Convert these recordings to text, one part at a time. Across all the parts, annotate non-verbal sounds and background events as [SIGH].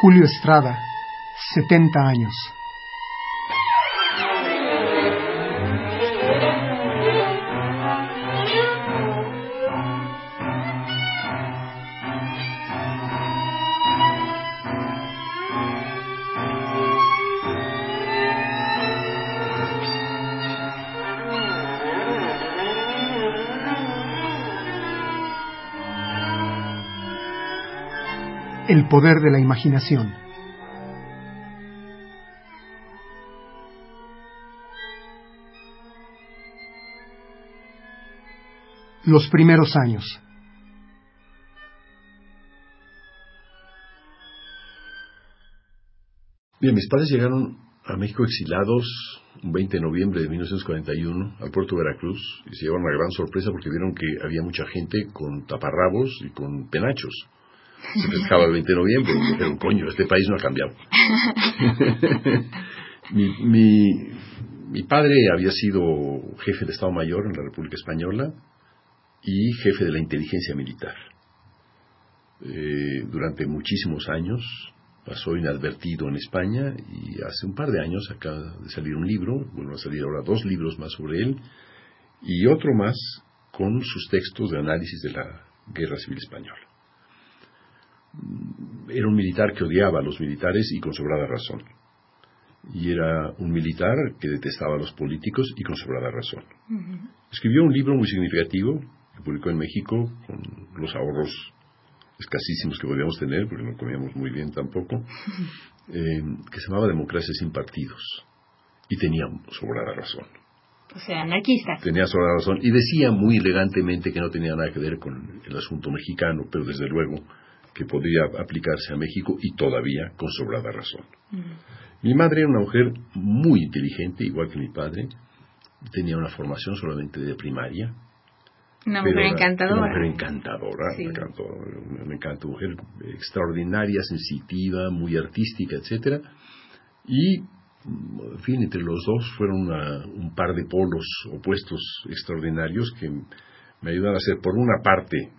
Julio Estrada, 70 años. Poder de la imaginación. Los primeros años. Bien, mis padres llegaron a México exilados un 20 de noviembre de 1941 al puerto de Veracruz y se llevaron una gran sorpresa porque vieron que había mucha gente con taparrabos y con penachos. Se pescaba el 20 de noviembre y dijeron, coño, este país no ha cambiado. [LAUGHS] mi, mi, mi padre había sido jefe de Estado Mayor en la República Española y jefe de la inteligencia militar. Eh, durante muchísimos años pasó inadvertido en España y hace un par de años acaba de salir un libro, bueno, a salir ahora dos libros más sobre él y otro más con sus textos de análisis de la Guerra Civil Española. Era un militar que odiaba a los militares y con sobrada razón. Y era un militar que detestaba a los políticos y con sobrada razón. Escribió un libro muy significativo que publicó en México con los ahorros escasísimos que podíamos tener, porque no comíamos muy bien tampoco, eh, que se llamaba Democracia sin partidos. Y tenía sobrada razón. O sea, anarquista. Tenía sobrada razón. Y decía muy elegantemente que no tenía nada que ver con el asunto mexicano, pero desde luego que podría aplicarse a México y todavía con sobrada razón. Mi madre era una mujer muy inteligente, igual que mi padre. Tenía una formación solamente de primaria, una mujer encantadora. Una mujer encantadora, una, encantadora, mujer extraordinaria, sensitiva, muy artística, etcétera. Y, en fin, entre los dos fueron un par de polos opuestos extraordinarios que me ayudaron a ser, por una parte,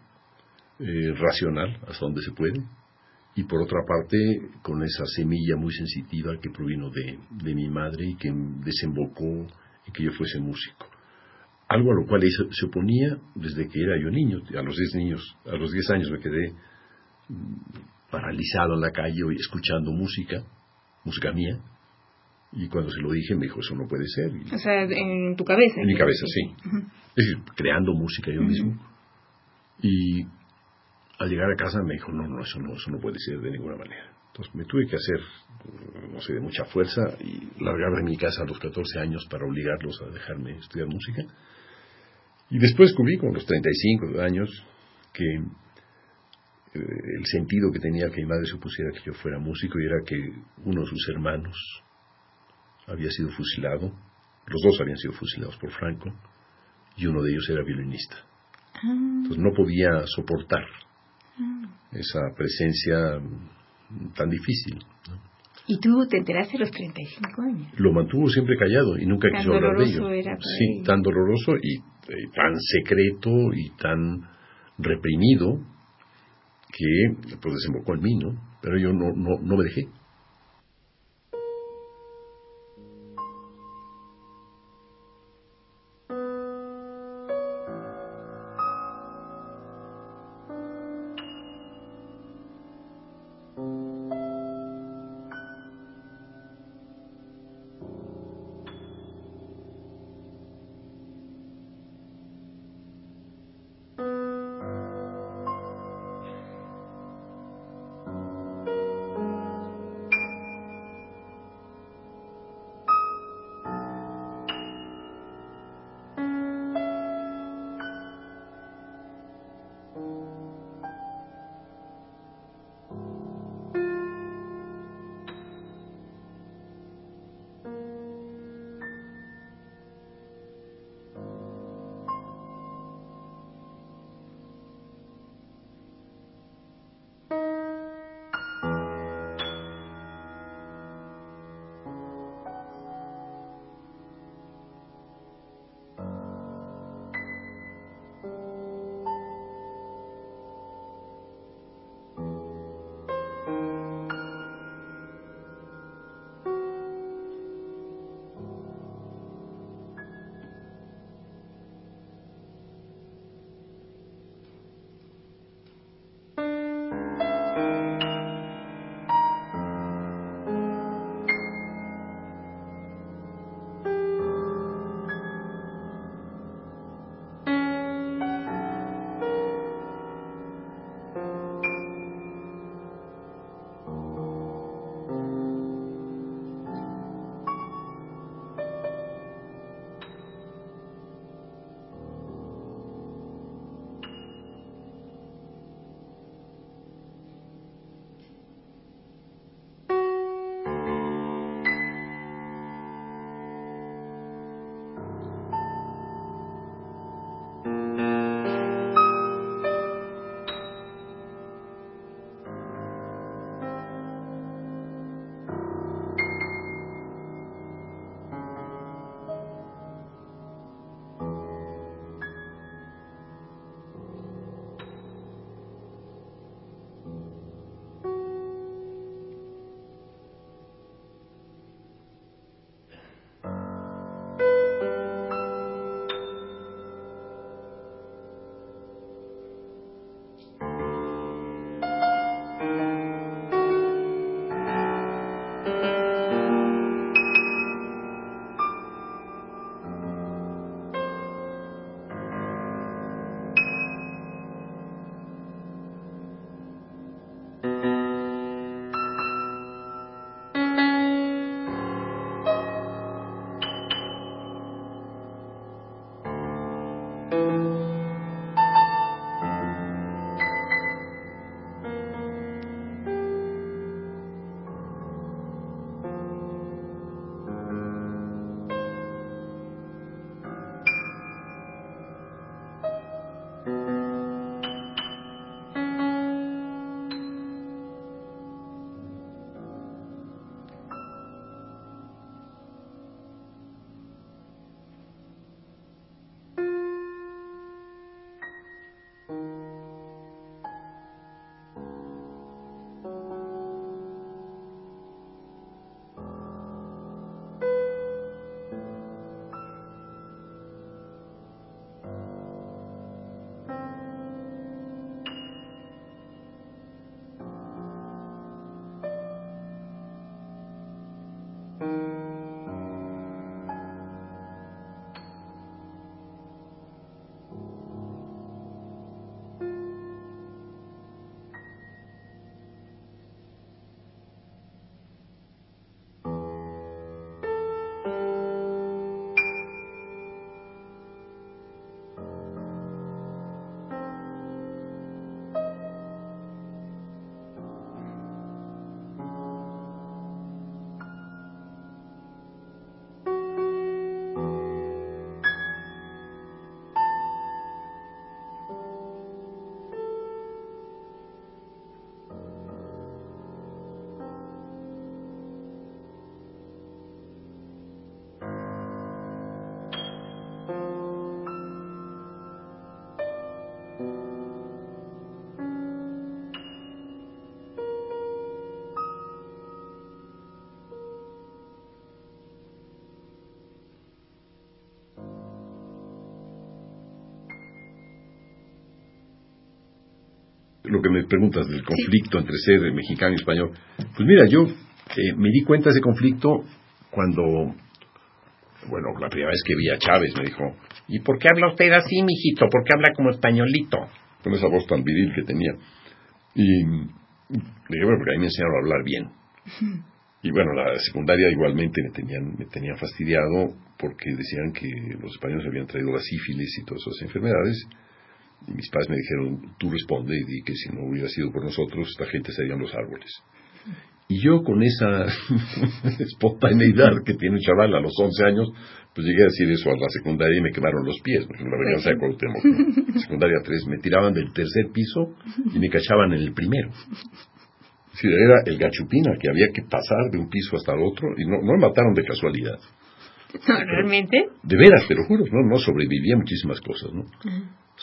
eh, racional, hasta donde se puede, y por otra parte, con esa semilla muy sensitiva que provino de, de mi madre y que desembocó en que yo fuese músico algo a lo cual se oponía desde que era yo niño. A los 10 niños, a los 10 años me quedé mm, paralizado en la calle escuchando música, música mía. Y cuando se lo dije me dijo, eso no puede ser. o sea, en tu cabeza. En mi cabeza, sí. Es decir, creando música yo mismo. Y al llegar a casa me dijo, no, no, eso no, eso no puede ser de ninguna manera. Entonces me tuve que hacer, no sé, de mucha fuerza y largar de mi casa a los 14 años para obligarlos a dejarme estudiar música. Y después descubrí con los 35 años que eh, el sentido que tenía que mi madre supusiera que yo fuera músico y era que uno de sus hermanos había sido fusilado, los dos habían sido fusilados por Franco, y uno de ellos era violinista. Ah. Entonces no podía soportar. Esa presencia tan difícil. ¿Y tú te enteraste a los 35 años? Lo mantuvo siempre callado y nunca quiso hablar de ello. Era sí, tan doloroso y eh, tan secreto y tan reprimido que pues desembocó en mí, ¿no? Pero yo no, no, no me dejé. Lo que me preguntas del conflicto entre ser mexicano y español. Pues mira, yo eh, me di cuenta de ese conflicto cuando, bueno, la primera vez que vi a Chávez me dijo, ¿y por qué habla usted así, mijito? ¿Por qué habla como españolito? Con esa voz tan viril que tenía. Y le dije, bueno, porque a mí me enseñaron a hablar bien. Y bueno, la secundaria igualmente me tenían, me tenían fastidiado porque decían que los españoles habían traído la sífilis y todas esas enfermedades. Y mis padres me dijeron, tú responde y di que si no hubiera sido por nosotros, esta gente sería en los árboles. Y yo con esa [LAUGHS] espontaneidad que tiene un chaval a los 11 años, pues llegué a decir eso a la secundaria y me quemaron los pies, porque la venganza de Cuauhtémoc. Secundaria 3, me tiraban del tercer piso y me cachaban en el primero. Sí, era el gachupina que había que pasar de un piso hasta el otro y no, no me mataron de casualidad. ¿Realmente? De veras, te lo juro, no, no sobreviví a muchísimas cosas, ¿no?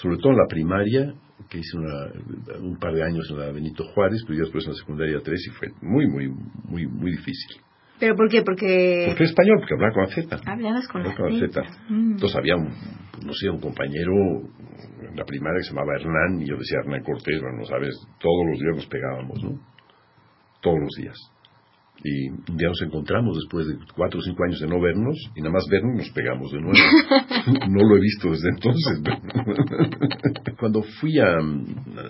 Sobre todo en la primaria, que hice una, un par de años en la Benito Juárez, pues después en la secundaria 3 y fue muy, muy, muy, muy difícil. ¿Pero por qué? Porque... Porque español, porque hablaba con la Z. Hablabas con la Z. Mm. Entonces había un, no sé, un compañero en la primaria que se llamaba Hernán, y yo decía Hernán Cortés, bueno, sabes, todos los días nos pegábamos, ¿no? Todos los días. Y un día nos encontramos después de cuatro o cinco años de no vernos, y nada más vernos nos pegamos de nuevo. [LAUGHS] no lo he visto desde entonces. Cuando fui a,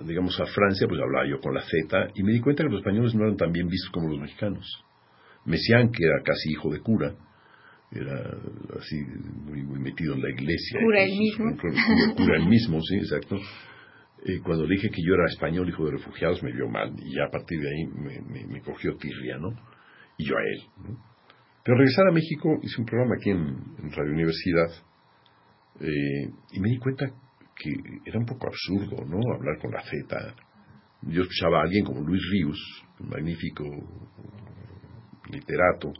digamos, a Francia, pues hablaba yo con la Z, y me di cuenta que los españoles no eran tan bien vistos como los mexicanos. Messiaen, que era casi hijo de cura, era así muy, muy metido en la iglesia. Cura el mismo. Cura, el mismo, sí, exacto. Eh, cuando le dije que yo era español, hijo de refugiados, me vio mal y ya a partir de ahí me, cogió tirria, ¿no? Y yo a él. ¿no? Pero regresar a México, hice un programa aquí en, Radio Universidad eh, y me di cuenta que era un poco absurdo, ¿no? Hablar con la Z. Yo escuchaba a alguien como Luis Ríos, un magnífico literato,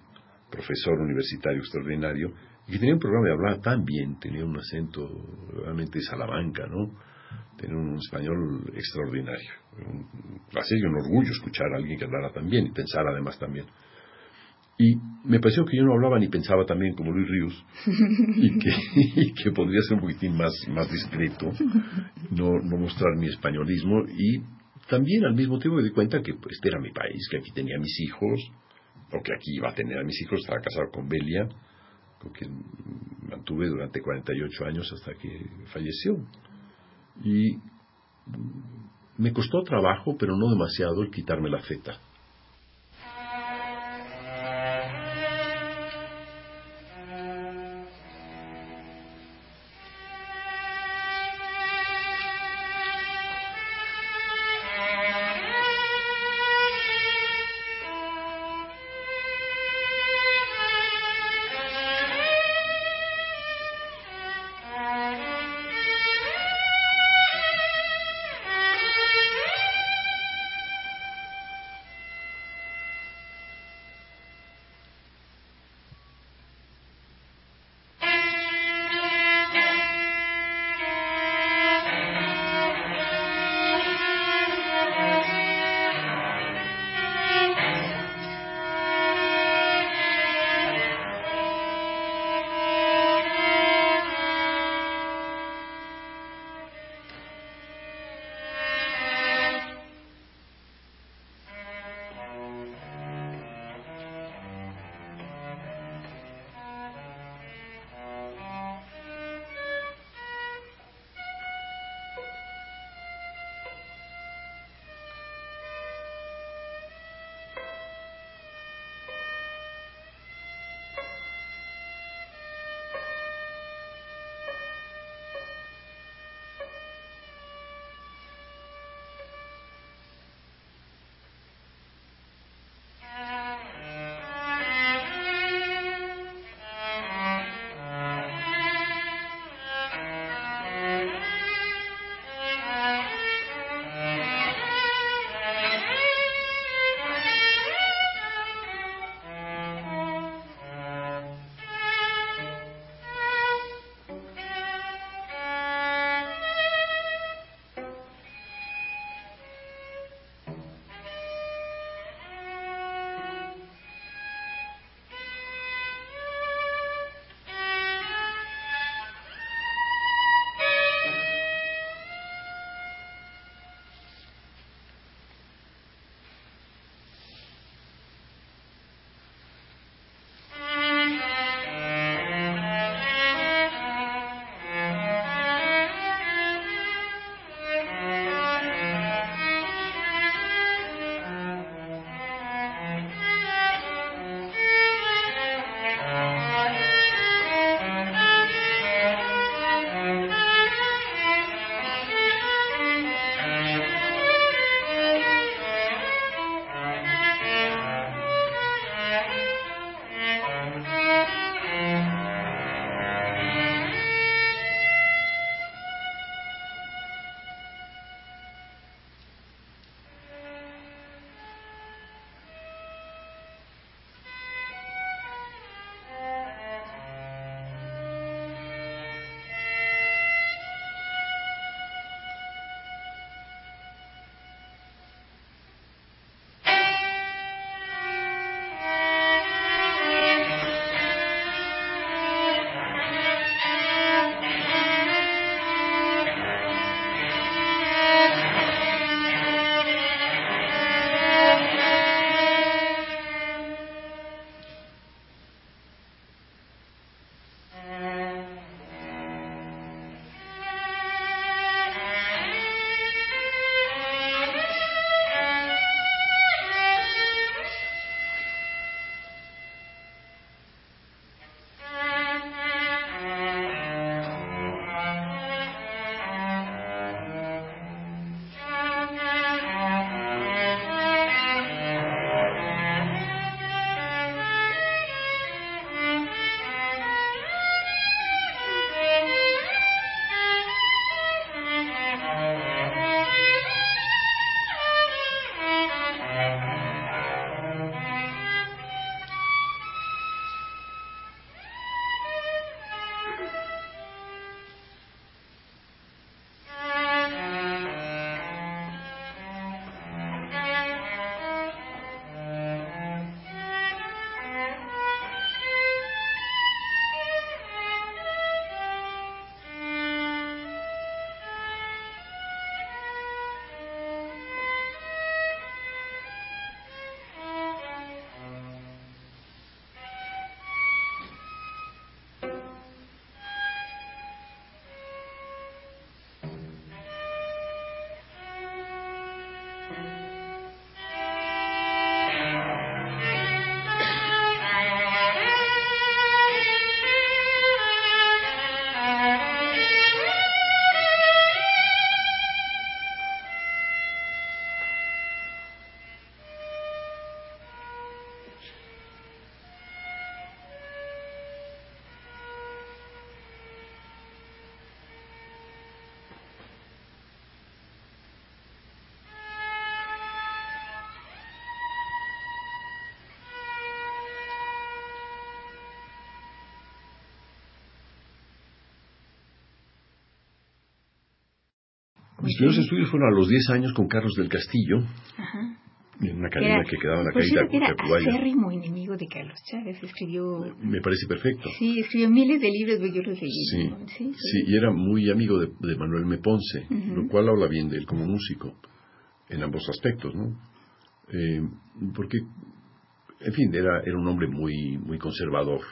profesor universitario extraordinario, y que tenía un programa de hablar tan bien, tenía un acento realmente salamanca, ¿no? Tenía un español extraordinario. Un placer un orgullo escuchar a alguien que hablara tan bien y pensara además también. Y me pareció que yo no hablaba ni pensaba también como Luis Ríos y que, que podría ser un poquitín más, más discreto, no, no mostrar mi españolismo y también al mismo tiempo me di cuenta que pues, este era mi país, que aquí tenía mis hijos, porque aquí iba a tener a mis hijos, estaba casado con Belia, con quien mantuve durante 48 años hasta que falleció. Y me costó trabajo, pero no demasiado, el quitarme la feta. Mis primeros estudios fueron a los 10 años con Carlos del Castillo. Ajá. En una academia que quedaba en la calle cierto, que era acérrimo enemigo de Carlos Chávez. Escribió... Me parece perfecto. Sí, escribió miles de libros, pero yo los leí. Sí, ¿no? sí, sí, y era muy amigo de, de Manuel Meponce, Ujú. lo cual habla bien de él como músico, en ambos aspectos, ¿no? Eh, porque, en fin, era, era un hombre muy, muy conservador,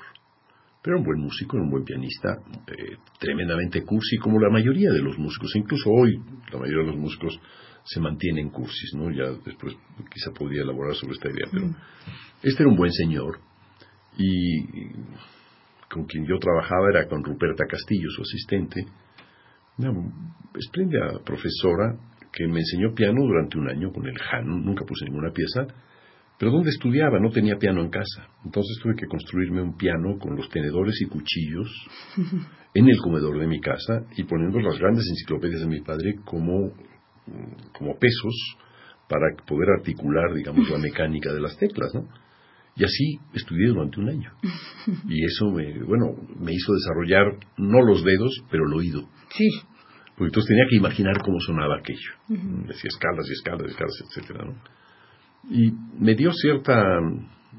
pero era un buen músico, era un buen pianista, eh, tremendamente cursi, como la mayoría de los músicos, incluso hoy la mayoría de los músicos se mantienen cursis, ¿no? Ya después quizá podría elaborar sobre esta idea, pero este era un buen señor y con quien yo trabajaba era con Ruperta Castillo, su asistente, una espléndida profesora que me enseñó piano durante un año con el Hanon, nunca puse ninguna pieza, pero donde estudiaba no tenía piano en casa, entonces tuve que construirme un piano con los tenedores y cuchillos [LAUGHS] en el comedor de mi casa y poniendo las grandes enciclopedias de mi padre como, como pesos para poder articular, digamos, la [LAUGHS] mecánica de las teclas, ¿no? Y así estudié durante un año. [LAUGHS] Y eso me, bueno, me hizo desarrollar no los dedos, pero el oído. Sí. Porque entonces tenía que imaginar cómo sonaba aquello. Decía escalas y escalas y escalas, etcétera, ¿no? Y me dio cierta,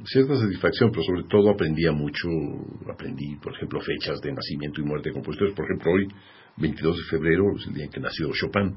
cierta satisfacción, pero sobre todo aprendía mucho, aprendí, por ejemplo, fechas de nacimiento y muerte de compositores. Por ejemplo, hoy, 22 de febrero, es el día en que nació Chopin.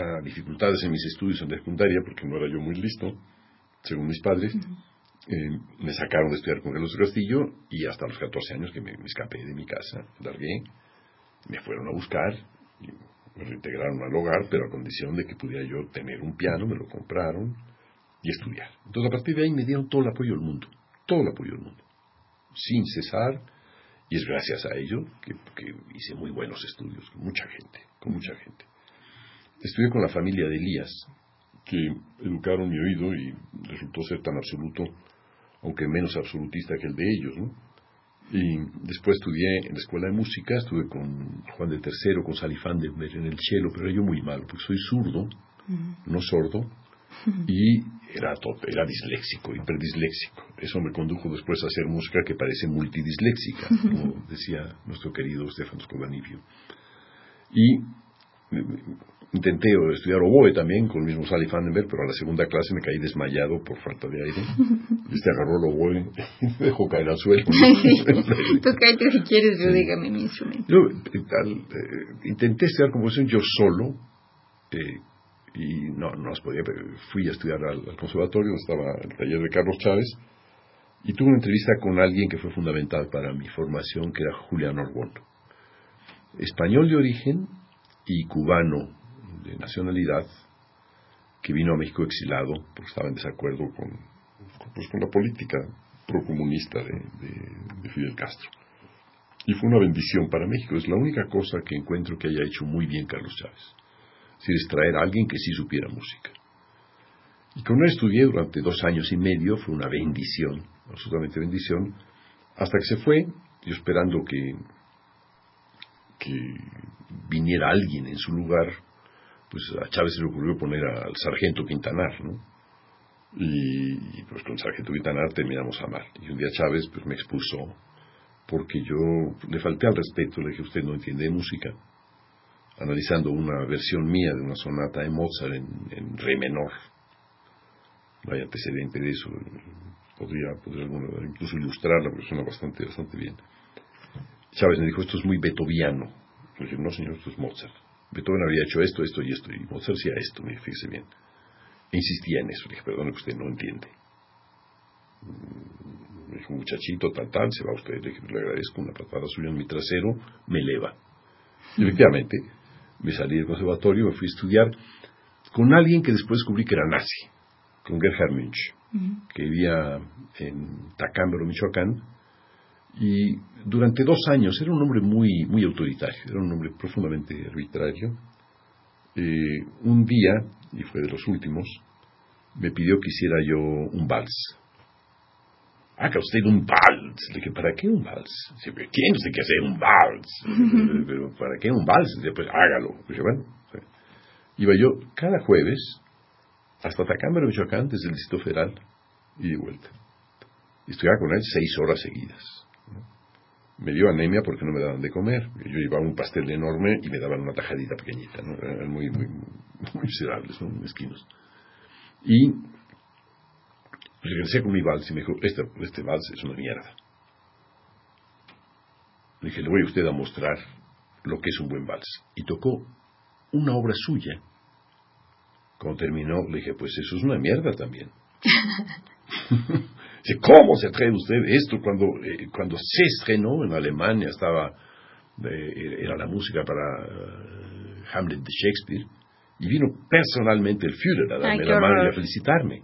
Tenía dificultades en mis estudios en la secundaria porque no era yo muy listo, según mis padres. Eh, me sacaron de estudiar con Carlos Castillo y hasta los 14 años que me, escapé de mi casa, largué, me fueron a buscar, y me reintegraron al hogar, pero a condición de que pudiera yo tener un piano, me lo compraron y estudiar. Entonces a partir de ahí me dieron todo el apoyo del mundo, todo el apoyo del mundo, sin cesar, y es gracias a ello que, que hice muy buenos estudios, con mucha gente, con mucha gente. Estudié con la familia de Elías, que educaron mi oído y resultó ser tan absoluto aunque menos absolutista que el de ellos, ¿no? Y después estudié en la escuela de música, estuve con Juan de Tercero, con Salifán de en el cielo, pero yo muy mal, porque soy zurdo, no sordo, [LAUGHS] y era, era disléxico, hiperdisléxico. Eso me condujo después a hacer música que parece multidisléxica, [LAUGHS] como decía nuestro querido Stefano Scodanivio. Y Intenté estudiar oboe también con el mismo Sally Vandenberg, pero a la segunda clase me caí desmayado por falta de aire. [LAUGHS] Este agarró el oboe y me dejó caer al suelo. [LAUGHS] Tú cállate si quieres, yo dígame mi instrumento. Yo eh, intenté estudiar composición yo solo eh, y no, no las podía. Fui a estudiar al, conservatorio, estaba el taller de Carlos Chávez y tuve una entrevista con alguien que fue fundamental para mi formación, que era Julián Orbón. Español de origen y cubano de nacionalidad que vino a México exilado porque estaba en desacuerdo con, pues, con la política procomunista de, de, Fidel Castro. Y fue una bendición para México. Es la única cosa que encuentro que haya hecho muy bien Carlos Chávez. Es decir, es traer a alguien que sí supiera música. Y con él estudié durante dos años y medio, fue una bendición, absolutamente bendición, hasta que se fue, yo esperando que, que viniera alguien en su lugar pues a Chávez se le ocurrió poner al sargento Quintanar, ¿no? Y, pues con el sargento Quintanar terminamos a mal. Y un día Chávez pues me expulsó porque yo le falté al respeto, le dije, usted no entiende de música. Analizando una versión mía de una sonata de Mozart en, re menor. No hay antecedente de eso. Podría, podría incluso ilustrarla, porque suena bastante, bastante bien. Chávez me dijo, esto es muy beethoviano. Yo dije, no señor, esto es Mozart. Beethoven había hecho esto, esto y esto, y Mozart hacía esto, me fíjese bien. E insistía en eso, le dije, perdone que usted no entiende. Me dijo, muchachito, tal, tal, se va usted, le dije, le agradezco una patada suya en mi trasero, me eleva. Y efectivamente, me salí del conservatorio, me fui a estudiar con alguien que después descubrí que era nazi, con Gerhard Münch, que vivía en Tacámbaro, Michoacán, y durante dos años era un hombre muy, muy autoritario, era un hombre profundamente arbitrario. Eh, un día, y fue de los últimos, me pidió que hiciera yo un vals. Haga usted un vals. Le dije, ¿para qué un vals? ¿Quién usted que hacer un vals? [LAUGHS] Pero, ¿para qué un vals? Pues hágalo. Dije, bueno, iba yo cada jueves hasta Tacámbaro, Michoacán, desde el Distrito Federal, y de vuelta. Y estudiaba con él seis horas seguidas me dio anemia porque no me daban de comer. Yo llevaba un pastel enorme y me daban una tajadita pequeñita, ¿no? Eran muy, muy, muy miserables, muy mezquinos. Y regresé con mi vals y me dijo, este, este vals es una mierda. Le dije, le voy a usted a mostrar lo que es un buen vals. Y tocó una obra suya. Cuando terminó, le dije, pues eso es una mierda también. [LAUGHS] ¿cómo se atreve usted esto cuando, eh, cuando se estrenó en Alemania estaba, eh, era la música para eh, Hamlet de Shakespeare, y vino personalmente el Führer a darme la mano y a felicitarme.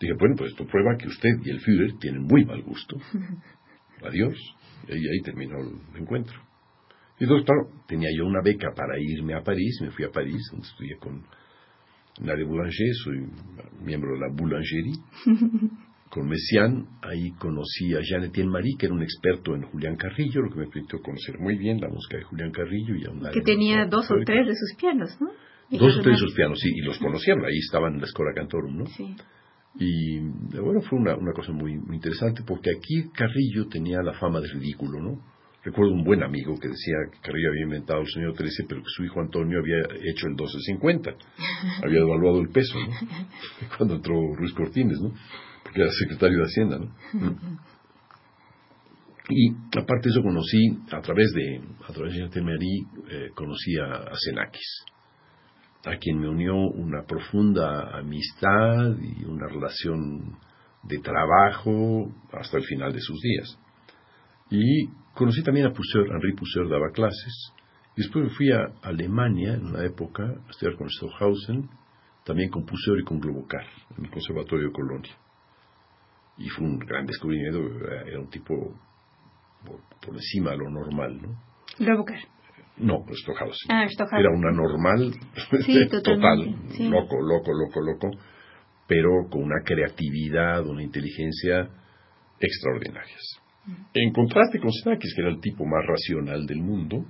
Dije, bueno, pues esto prueba que usted y el Führer tienen muy mal gusto. [LAUGHS] Adiós. Y ahí, terminó el encuentro. Y entonces, claro, tenía yo una beca para irme a París, me fui a París, donde estudié con Nadia Boulanger, soy miembro de la Boulangerie. [LAUGHS] con Messiaen, ahí conocí a Jean Etienne Marie, que era un experto en Julián Carrillo, lo que me permitió conocer muy bien la música de Julián Carrillo. Y que tenía dos o tres de sus pianos, ¿no? Dos o tres de sus pianos, sí, y los conocían, ahí estaban en la Escuela Cantorum, ¿no? Sí. Y bueno, fue una, una cosa muy, muy, interesante porque aquí Carrillo tenía la fama de ridículo, ¿no? Recuerdo un buen amigo que decía que Carrillo había inventado el sonido 13, pero que su hijo Antonio había hecho el 1250. había devaluado el peso, ¿no? [LAUGHS] Cuando entró Ruiz Cortines, ¿no? Porque era secretario de Hacienda, ¿no? Y aparte de eso conocí, a través de, a través de Temerí, eh, conocí a, a a quien me unió una profunda amistad y una relación de trabajo hasta el final de sus días. Y conocí también a Puseur, Henri Puseur daba clases. Después me fui a Alemania en una época a estudiar con Stockhausen, también con Puseur y con Globocar, en el Conservatorio de Colonia. Y fue un gran descubrimiento, era un tipo por, encima de lo normal, ¿no? Globocar. No. Ah, Stockhausen. Era una normal [LAUGHS] total, loco, loco, loco, loco, pero con una creatividad, una inteligencia extraordinarias. En contraste con Sinakis, que era el tipo más racional del mundo,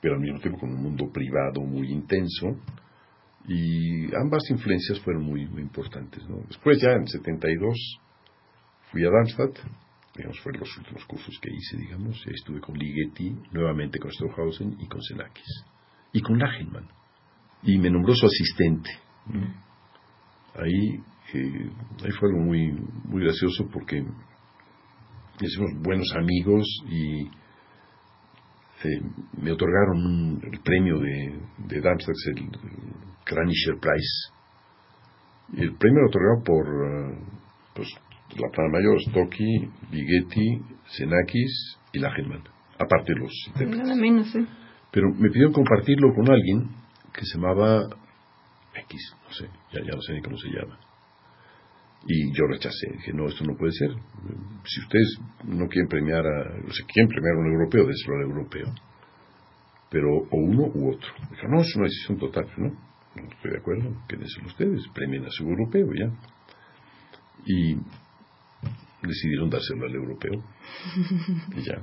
pero al mismo tiempo con un mundo privado muy intenso, y ambas influencias fueron muy, muy importantes. Después ya en 72 fui a Darmstadt, digamos, fueron los últimos cursos que hice, digamos, estuve con Ligeti, nuevamente con Stockhausen y con Senakis, y con Lachenmann, y me nombró su asistente. Ahí, eh, ahí fue algo muy, muy gracioso porque hicimos buenos amigos y eh, me otorgaron el premio de, de Darmstadt, el, Kranischer Prize. El premio lo otorgado por eh, pues, la plana mayor, Stocky, Ligeti, Senakis y Lachenmann, aparte de los Nada menos, ¿eh? Pero me pidieron compartirlo con alguien que se llamaba X, no sé, ya, ya no sé ni cómo se llama. Y yo rechacé, dije, no, esto no puede ser. Si ustedes no quieren premiar a, o sea, quieren premiar a un europeo, déselo al europeo. Pero o uno u otro. Dije, no, es una decisión total, ¿no? No estoy de acuerdo, quédenselo ustedes, premien a su europeo ya. Y decidieron dárselo al europeo. [LAUGHS] y ya.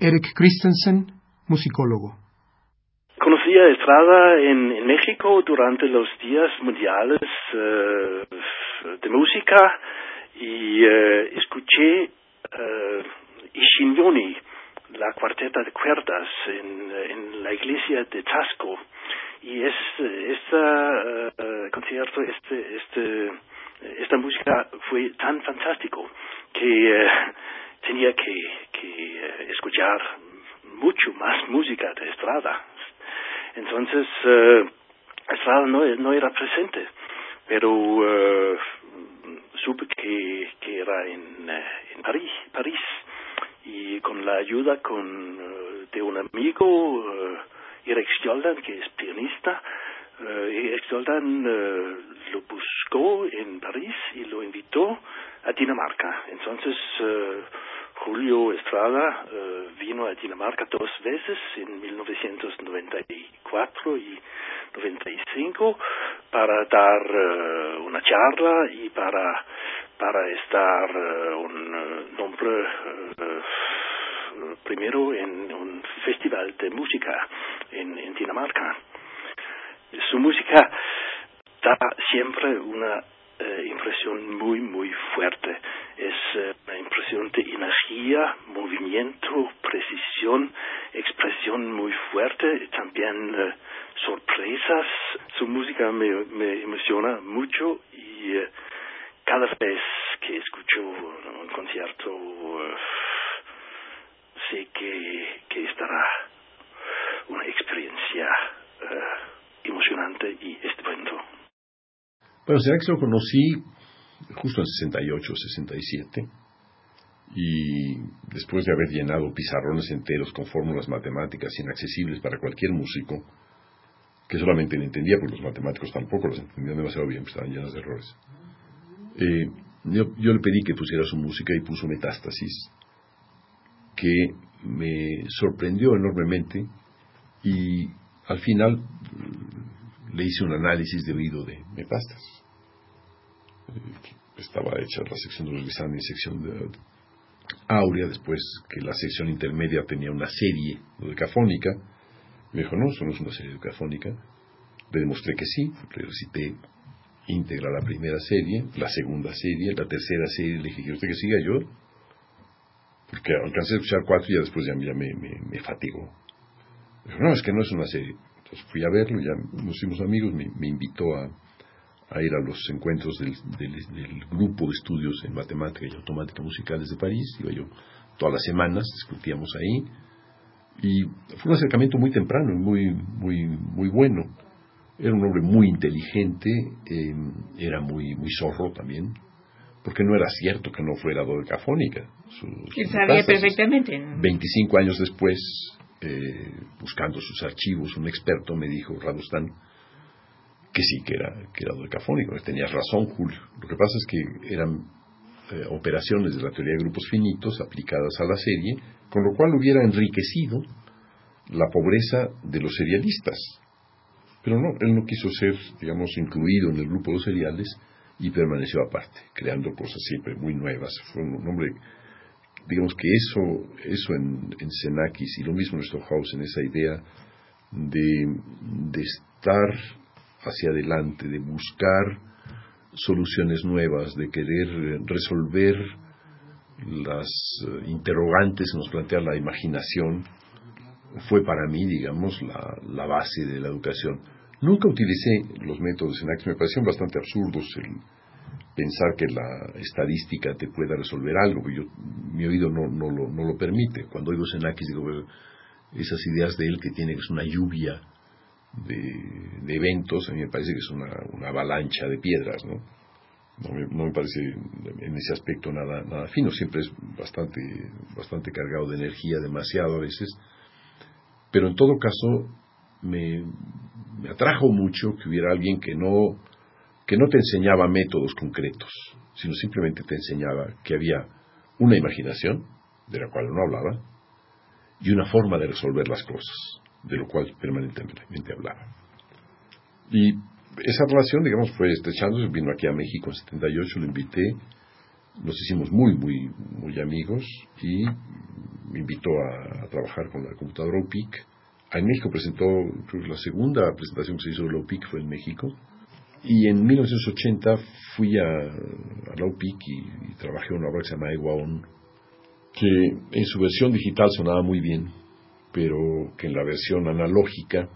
Eric Christensen, musicólogo. Conocí a Estrada en, México durante los días mundiales eh, de música y eh, escuché uh, Ishinyoni, la cuarteta de cuerdas, en, la iglesia de Tasco. Y es, este concierto, este, este, esta música fue tan fantástico que tenía que, que escuchar mucho más música de Estrada. Entonces, uh, Estrada no, era presente, pero uh, supe que, era en, eh, en París, París, y con la ayuda con, de un amigo, Eric Stjoldan, que es pianista, Eric Stjoldan lo buscó en París y lo invitó a Dinamarca. Entonces, Julio Estrada vino a Dinamarca dos veces, en 1994 y 95, para dar una charla y para, para estar un nombre primero en un festival de música en Dinamarca. Su música da siempre una eh, impresión muy, muy fuerte. Es eh, una impresión de energía, movimiento, precisión, expresión muy fuerte, también eh, sorpresas. Su música me, emociona mucho y cada vez que escucho un concierto sé que estará una experiencia emocionante y estupendo. Bueno, que lo conocí justo en 68, 67, y después de haber llenado pizarrones enteros con fórmulas matemáticas inaccesibles para cualquier músico, que solamente le entendía, porque los matemáticos tampoco los entendían demasiado bien, pues estaban llenos de errores. Eh, yo, yo, le pedí que pusiera su música y puso Metástasis, que me sorprendió enormemente y al final le hice un análisis de oído de Metástasis estaba hecha la sección de los y sección de Aurea, después que la sección intermedia tenía una serie dodecafónica, me dijo, no, eso no es una serie dodecafónica. Le demostré que sí, recité íntegra la primera serie, la segunda serie, la tercera serie, le dije, ¿quiere usted que siga yo? Porque alcancé a escuchar cuatro y ya después ya, me, me, fatigó. dijo, no, es que no es una serie. Entonces fui a verlo, ya nos hicimos amigos, me invitó a, a ir a los encuentros del, grupo de estudios en matemática y automática musicales de París. Iba yo todas las semanas, discutíamos ahí. Y fue un acercamiento muy temprano y muy, muy, muy bueno. Era un hombre muy inteligente, eh, era muy, muy zorro también, porque no era cierto que no fuera dodecafónica. Él sabía perfectamente. 25 años después, eh, buscando sus archivos, un experto me dijo, Radostán, que sí, que era, que era dodecafónico. Tenías razón, Julio. Lo que pasa es que eran eh, operaciones de la teoría de grupos finitos aplicadas a la serie, con lo cual hubiera enriquecido la pobreza de los serialistas. Pero no, él no quiso ser, digamos, incluido en el grupo de los seriales y permaneció aparte, creando cosas siempre muy nuevas. Fue un hombre, digamos que eso, eso en, en Senakis y lo mismo en en esa idea de, de estar hacia adelante, de buscar soluciones nuevas, de querer resolver las eh, interrogantes que nos plantea la imaginación, fue para mí, digamos, la, base de la educación. Nunca utilicé los métodos en me parecieron bastante absurdos el pensar que la estadística te pueda resolver algo, yo, mi oído no, no, lo, no lo permite. Cuando oigo Senakis digo, esas ideas de él que tiene que es una lluvia de, eventos, a mí me parece que es una, avalancha de piedras, ¿no? No me, parece en ese aspecto nada, nada fino, siempre es bastante, bastante cargado de energía, demasiado a veces, pero en todo caso me, me atrajo mucho que hubiera alguien que no, que no te enseñaba métodos concretos, sino simplemente te enseñaba que había una imaginación, de la cual no hablaba, y una forma de resolver las cosas de lo cual permanentemente hablaba. Y esa relación, digamos, fue estrechándose, vino aquí a México en 78, lo invité, nos hicimos muy, muy, muy amigos y me invitó a, trabajar con la computadora OPIC. En México presentó, creo la segunda presentación que se hizo de OPIC fue en México. Y en 1980 fui a, la OPIC y, trabajé en una obra que se llama Eguaon, que en su versión digital sonaba muy bien pero que en la versión analógica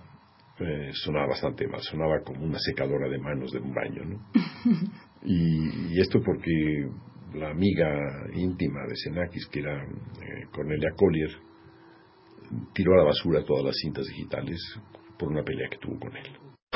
eh, sonaba bastante mal, sonaba como una secadora de manos de un baño. ¿no? [LAUGHS] y, esto porque la amiga íntima de Senakis, que era eh, Cornelia Collier, tiró a la basura todas las cintas digitales por una pelea que tuvo con él.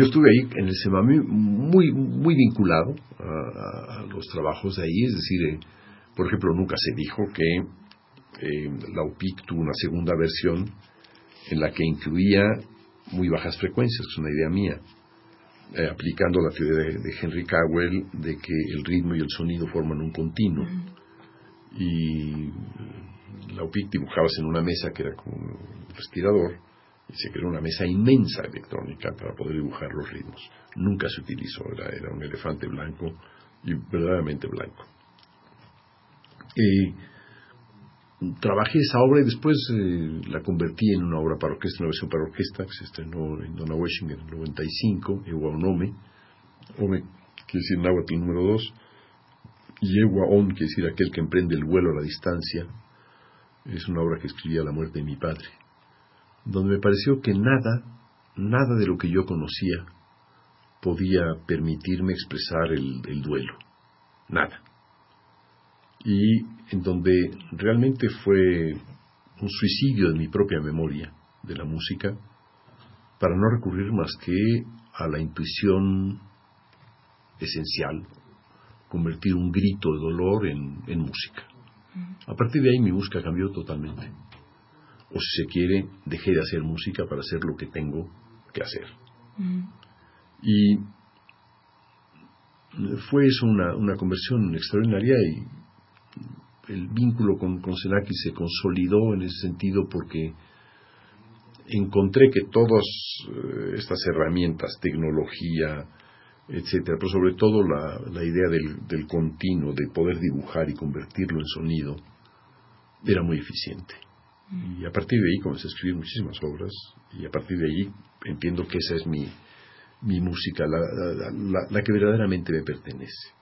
yo estuve ahí en el SEMAMI muy, muy vinculado a, los trabajos de ahí, es decir, eh, por ejemplo, nunca se dijo que eh, la UPIC tuvo una segunda versión en la que incluía muy bajas frecuencias, es una idea mía, eh, aplicando la teoría de, Henry Cowell de que el ritmo y el sonido forman un continuo. Y la UPIC dibujabas en una mesa que era como un respirador, se creó una mesa inmensa electrónica para poder dibujar los ritmos. Nunca se utilizó, era, un elefante blanco y verdaderamente blanco. trabajé esa obra y después eh, la convertí en una obra para orquesta, una versión para orquesta que se estrenó en Donna Washington en el 95, Ewa Onome. Ome quiere decir náhuatl número 2, y Ewa On quiere decir aquel que emprende el vuelo a la distancia, es una obra que escribí a la muerte de mi padre, donde me pareció que nada, nada de lo que yo conocía podía permitirme expresar el, el duelo, nada. Y en donde realmente fue un suicidio de mi propia memoria de la música, para no recurrir más que a la intuición esencial, convertir un grito de dolor en, música. A partir de ahí mi música cambió totalmente. O si se quiere, dejé de hacer música para hacer lo que tengo que hacer. Y fue eso una, una, conversión extraordinaria y el vínculo con, con Senaki se consolidó en ese sentido porque encontré que todas eh, estas herramientas, tecnología, etcétera, pero sobre todo la, la idea del, del, continuo, de poder dibujar y convertirlo en sonido, era muy eficiente. Y a partir de ahí comencé a escribir muchísimas obras y a partir de ahí entiendo que esa es mi, mi música, la, la, la que verdaderamente me pertenece.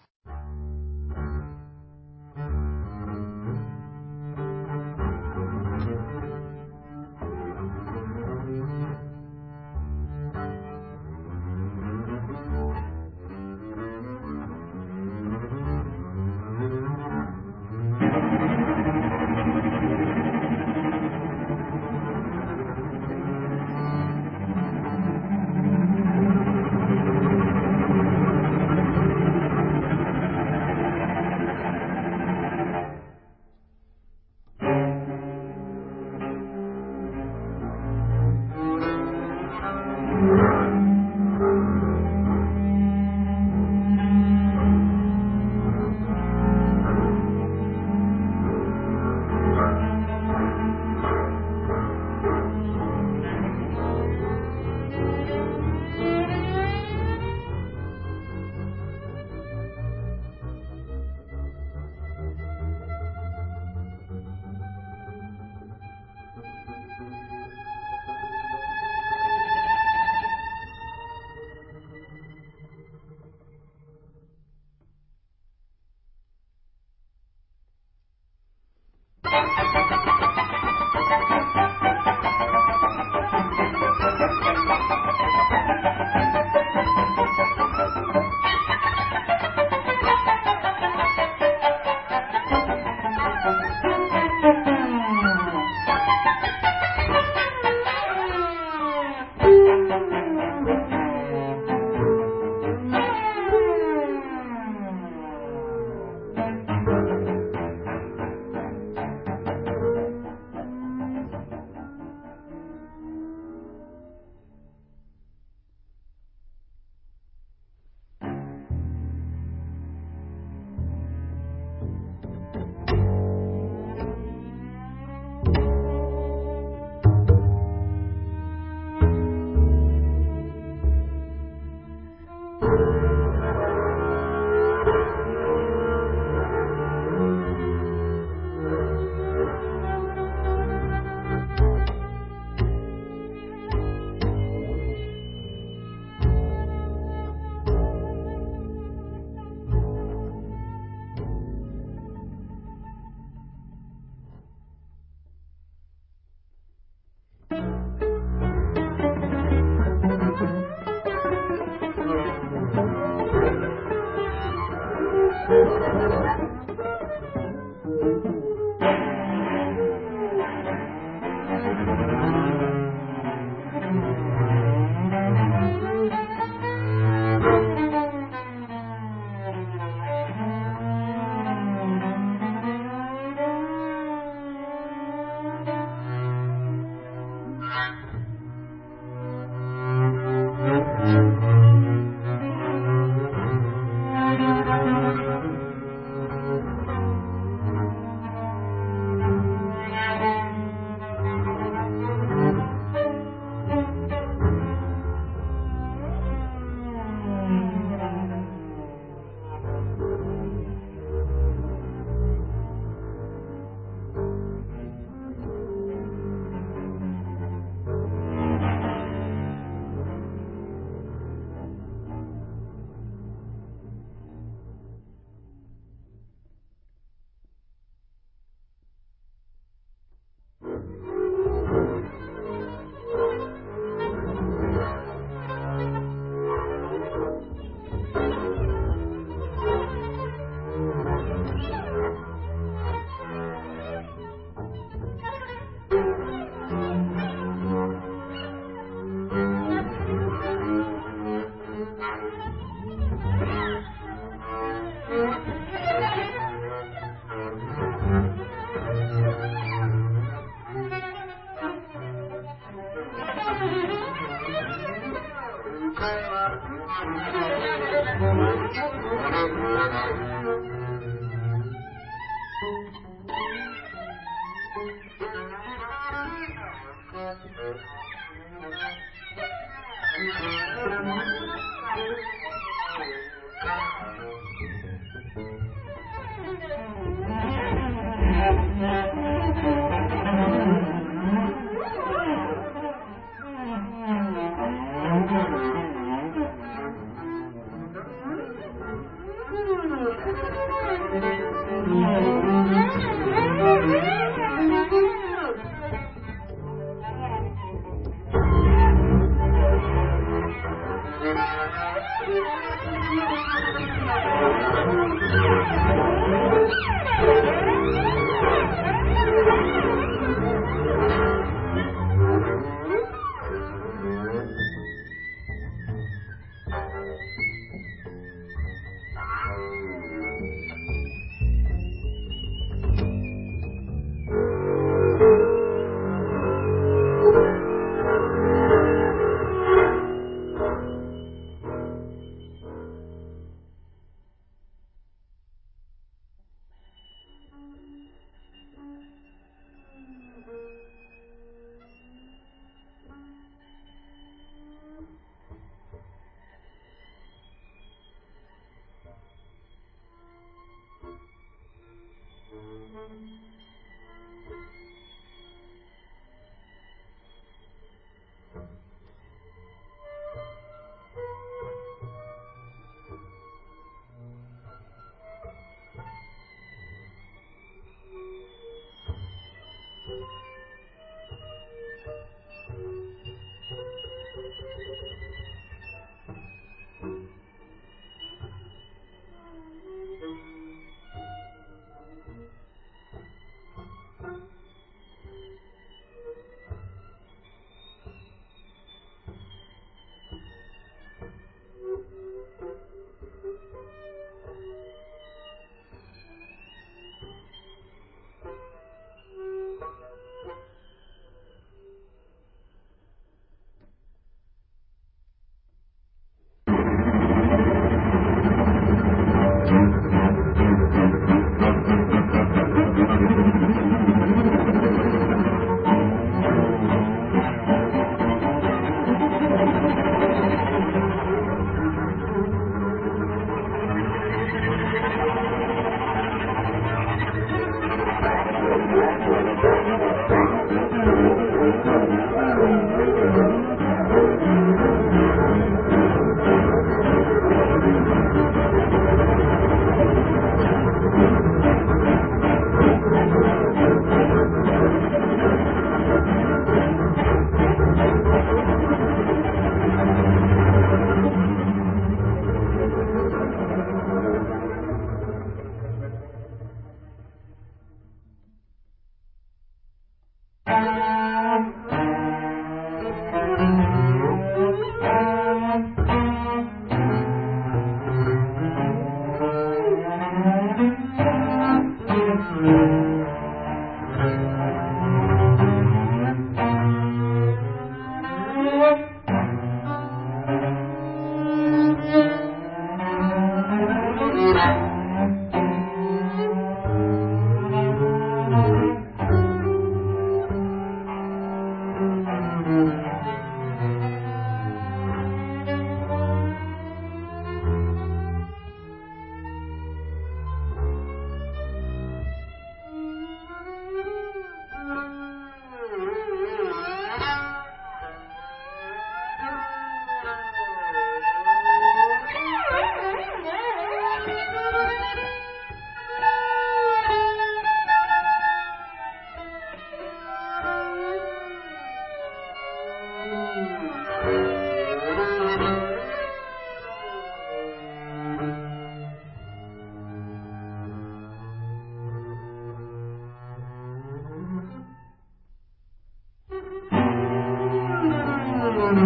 Algo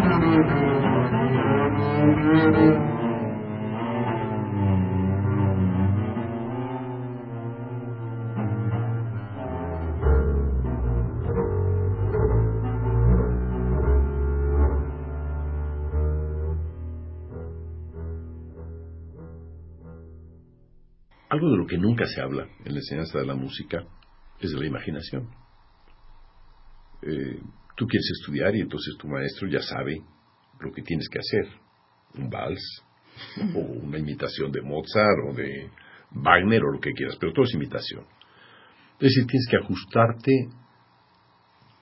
de lo que nunca se habla en la enseñanza de la música es de la imaginación. Eh, tú quieres estudiar y entonces tu maestro ya sabe lo que tienes que hacer. Un vals, o una imitación de Mozart o de Wagner o lo que quieras, pero todo es imitación. Es decir, tienes que ajustarte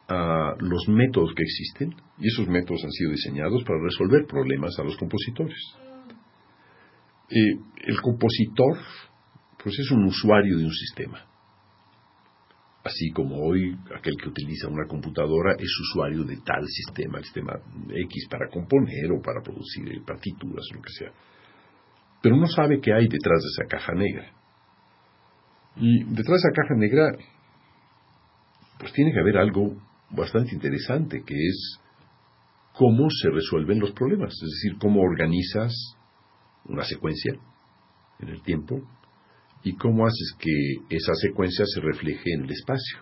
a los métodos que existen y esos métodos han sido diseñados para resolver problemas a los compositores. Eh, el compositor pues es un usuario de un sistema. Así como hoy aquel que utiliza una computadora es usuario de tal sistema, el sistema X para componer o para producir partituras o lo que sea. Pero no sabe qué hay detrás de esa caja negra. Y detrás de esa caja negra, pues tiene que haber algo bastante interesante, que es cómo se resuelven los problemas, es decir, cómo organizas una secuencia en el tiempo y cómo haces que esa secuencia se refleje en el espacio.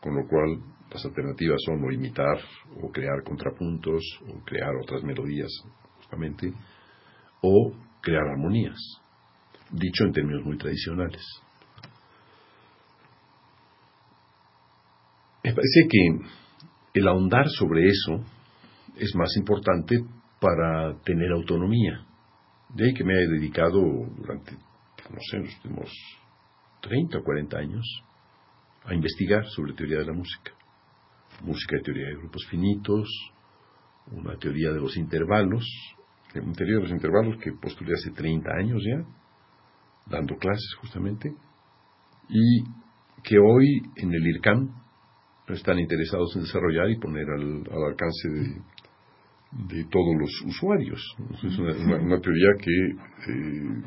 Con lo cual, las alternativas son o imitar, o crear contrapuntos, o crear otras melodías, justamente, o crear armonías, dicho en términos muy tradicionales. Me parece que el ahondar sobre eso es más importante para tener autonomía. De ahí que me he dedicado durante, no sé, los últimos 30 o 40 años a investigar sobre teoría de la música. Música y teoría de grupos finitos, una teoría de los intervalos, una teoría de los intervalos que postulé hace 30 años ya, dando clases justamente, y que hoy en el IRCAM están interesados en desarrollar y poner al, alcance de, todos los usuarios. Es una, teoría que eh,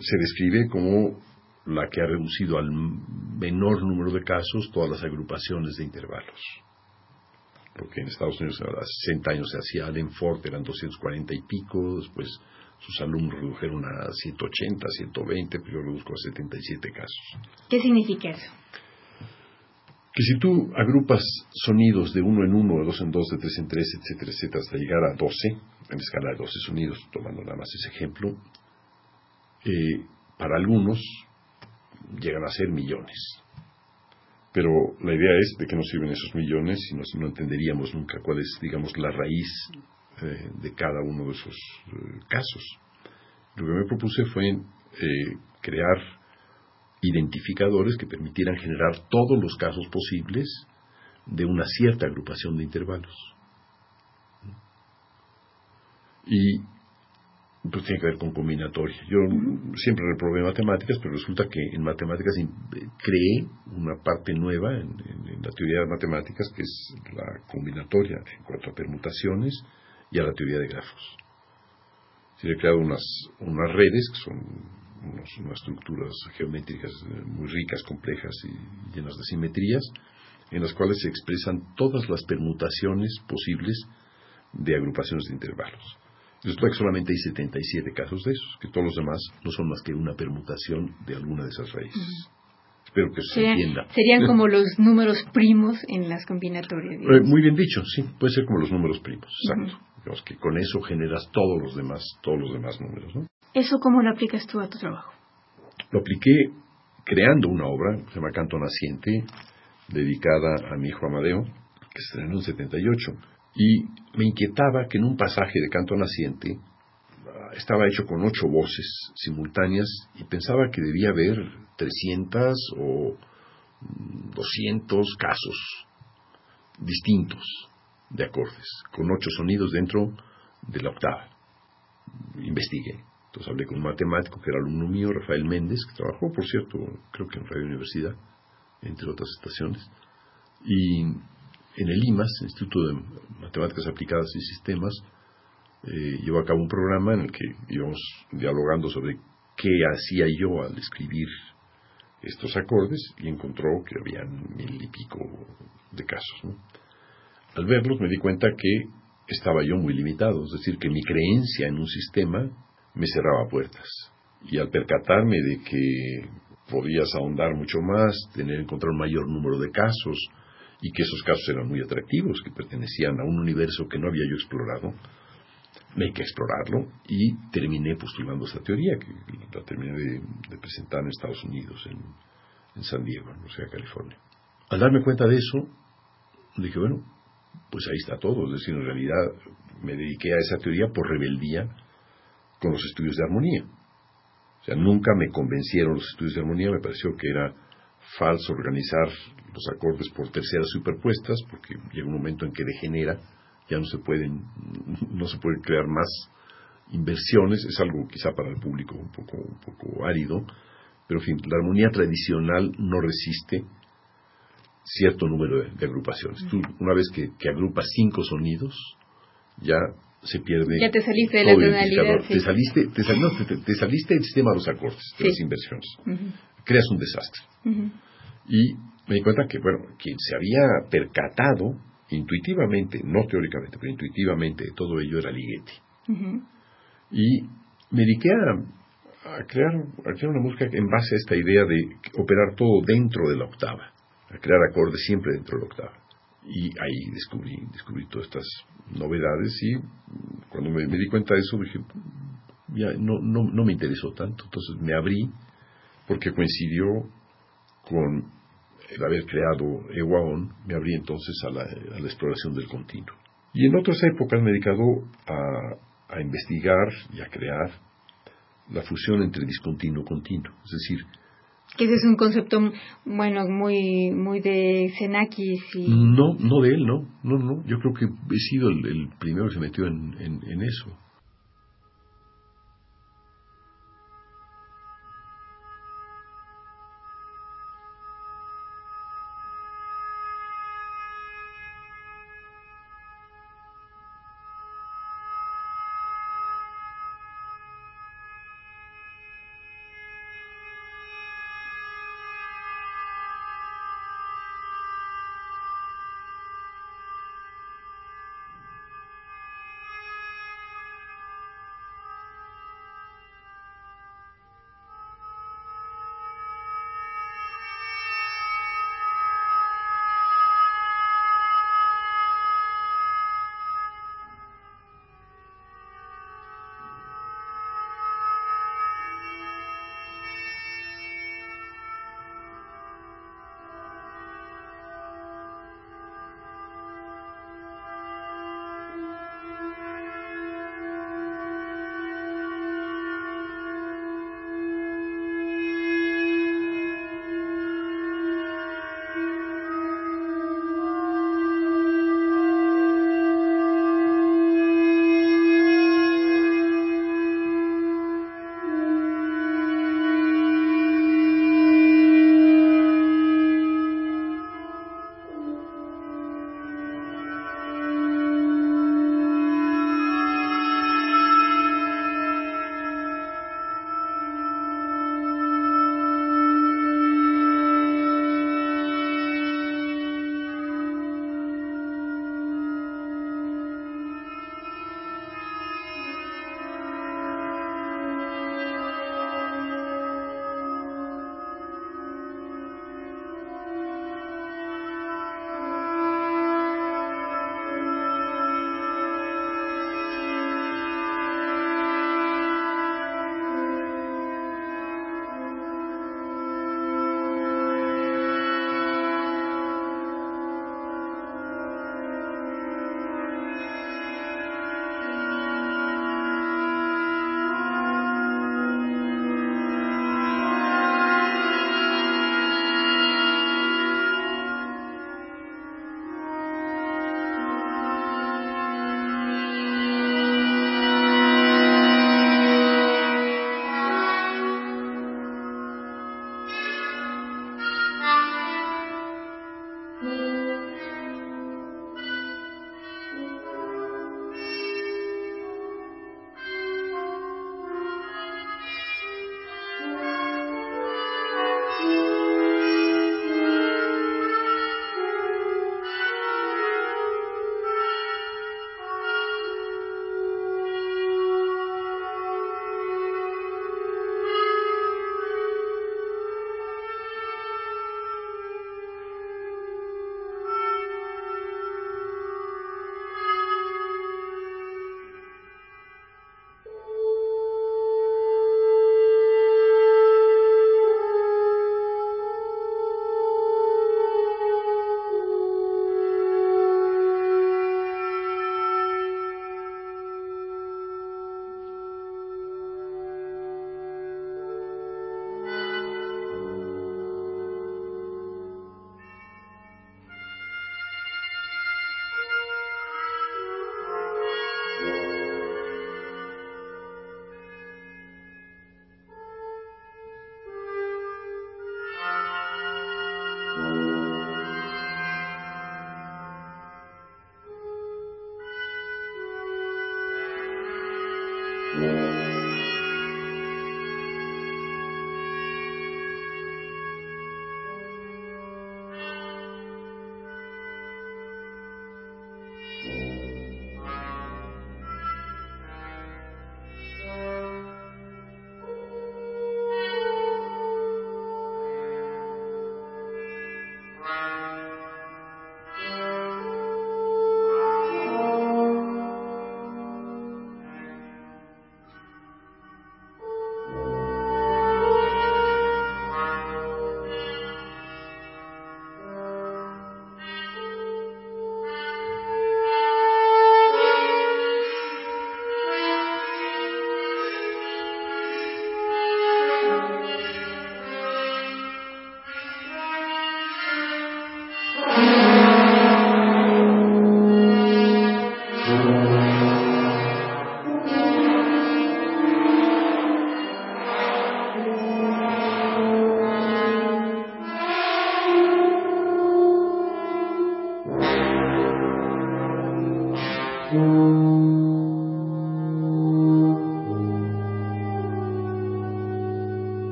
se describe como la que ha reducido al menor número de casos todas las agrupaciones de intervalos. Porque en Estados Unidos hace 60 años se hacía Allen Ford, eran 240 y pico, después sus alumnos redujeron a 180, 120, pero yo reduzco a 77 casos. ¿Qué significa eso? que si tú agrupas sonidos de uno en uno, de dos en dos, de tres en tres, etcétera, etcétera, hasta llegar a doce, en escala de doce sonidos, tomando nada más ese ejemplo, eh, para algunos llegan a ser millones. Pero la idea es de que no sirven esos millones si no, no entenderíamos nunca cuál es, digamos, la raíz eh, de cada uno de esos eh, casos. Lo que me propuse fue crear identificadores que permitieran generar todos los casos posibles de una cierta agrupación de intervalos. Y pues tiene que ver con combinatoria. Yo siempre reprobé matemáticas, pero resulta que en matemáticas creé una parte nueva en, la teoría de matemáticas, que es la combinatoria en cuanto a permutaciones y a la teoría de grafos. Se he creado unas, unas redes que son unas estructuras geométricas eh, muy ricas, complejas y llenas de simetrías, en las cuales se expresan todas las permutaciones posibles de agrupaciones de intervalos. Resulta que solamente hay 77 casos de esos, que todos los demás no son más que una permutación de alguna de esas raíces. Espero que se entienda. Serían como los números primos en las combinatorias. Eh, muy bien dicho, sí, puede ser como los números primos, exacto. que con eso generas todos los demás, todos los demás números, ¿no? ¿Eso cómo lo aplicas tú a tu trabajo? Lo apliqué creando una obra, se llama Canto Naciente, dedicada a mi hijo Amadeo, que se estrenó en 78. Y me inquietaba que en un pasaje de Canto Naciente ah, estaba hecho con ocho voces simultáneas y pensaba que debía haber 300 o 200 casos distintos de acordes, con ocho sonidos dentro de la octava. Investigué entonces hablé con un matemático que era alumno mío, Rafael Méndez, que trabajó, por cierto, creo que en Radio Universidad, entre otras estaciones. Y en el IMAS, Instituto de Matemáticas Aplicadas y Sistemas, eh, llevó a cabo un programa en el que íbamos dialogando sobre qué hacía yo al escribir estos acordes y encontró que habían mil y pico de casos. Al verlos me di cuenta que estaba yo muy limitado, es decir, que mi creencia en un sistema me cerraba puertas. Y al percatarme de que podías ahondar mucho más, tener encontrar un mayor número de casos, y que esos casos eran muy atractivos, que pertenecían a un universo que no había yo explorado, me hay que explorarlo y terminé postulando esa teoría, que la terminé de, presentar en Estados Unidos, en, San Diego, en Universidad de California. Al darme cuenta de eso, dije, bueno, pues ahí está todo. Es decir, en realidad me dediqué a esa teoría por rebeldía con los estudios de armonía. O sea, nunca me convencieron los estudios de armonía, me pareció que era falso organizar los acordes por terceras superpuestas, porque llega un momento en que degenera ya no se pueden, no se puede crear más inversiones, es algo quizá para el público un poco, un poco árido, pero en fin, la armonía tradicional no resiste cierto número de, agrupaciones. Tú, una vez que, que, agrupas cinco sonidos, ya se pierde. Ya te saliste de la tonalidad. Te, saliste, te, te, saliste del sistema de los acordes, de las inversiones. Creas un desastre. Y me di cuenta que, bueno, quien se había percatado intuitivamente, no teóricamente, pero intuitivamente, todo ello era Ligeti. Y me dediqué a, crear, a crear una música en base a esta idea de operar todo dentro de la octava, a crear acordes siempre dentro de la octava. Y ahí descubrí, descubrí todas estas novedades y cuando me, di cuenta de eso dije, ya no, no, no me interesó tanto, entonces me abrí porque coincidió con el haber creado EWAON, me abrí entonces a la, exploración del continuo. Y en otras épocas me he dedicado a, investigar y a crear la fusión entre discontinuo y continuo. Es decir, que ese es un concepto, bueno, muy muy de Xenakis y... No, no de él, no. No, no. Yo creo que he sido el, primero que se metió en, en eso.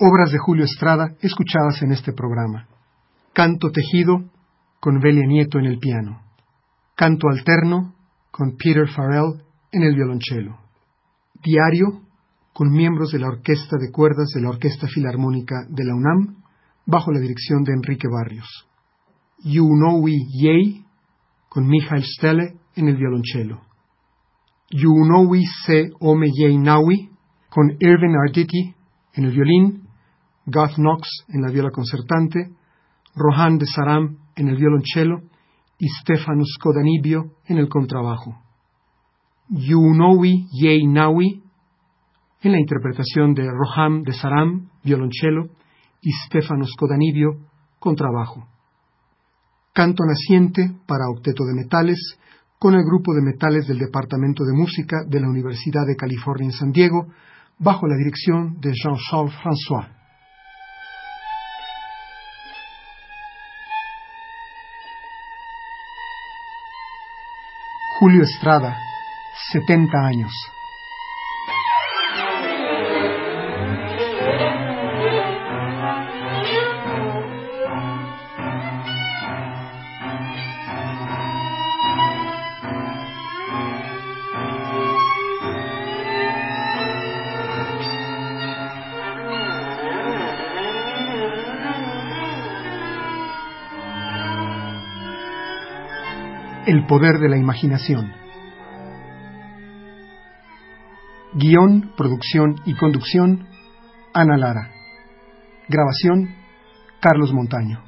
Obras de Julio Estrada escuchadas en este programa. Canto tejido con Belia Nieto en el piano. Canto alterno con Peter Farrell en el violonchelo. Diario con miembros de la Orquesta de Cuerdas de la Orquesta Filarmónica de la UNAM bajo la dirección de Enrique Barrios. You Know We Yay con Michael Stelle en el violonchelo. You Know We Se Ome Yay Nawi con Irvin Arditi en el violín Garth Knox en la viola concertante, Rohan de Saram en el violonchelo y Stefanos Kodanibio en el contrabajo. Yunowi Yeinawi, en la interpretación de Roham de Saram, violonchelo, y Stefanos Kodanibio, contrabajo. Canto naciente para octeto de metales, con el grupo de metales del Departamento de Música de la Universidad de California en San Diego, bajo la dirección de Jean-Charles François. Julio Estrada, 70 años. Poder de la imaginación. Guión, producción y conducción, Ana Lara. Grabación, Carlos Montaño.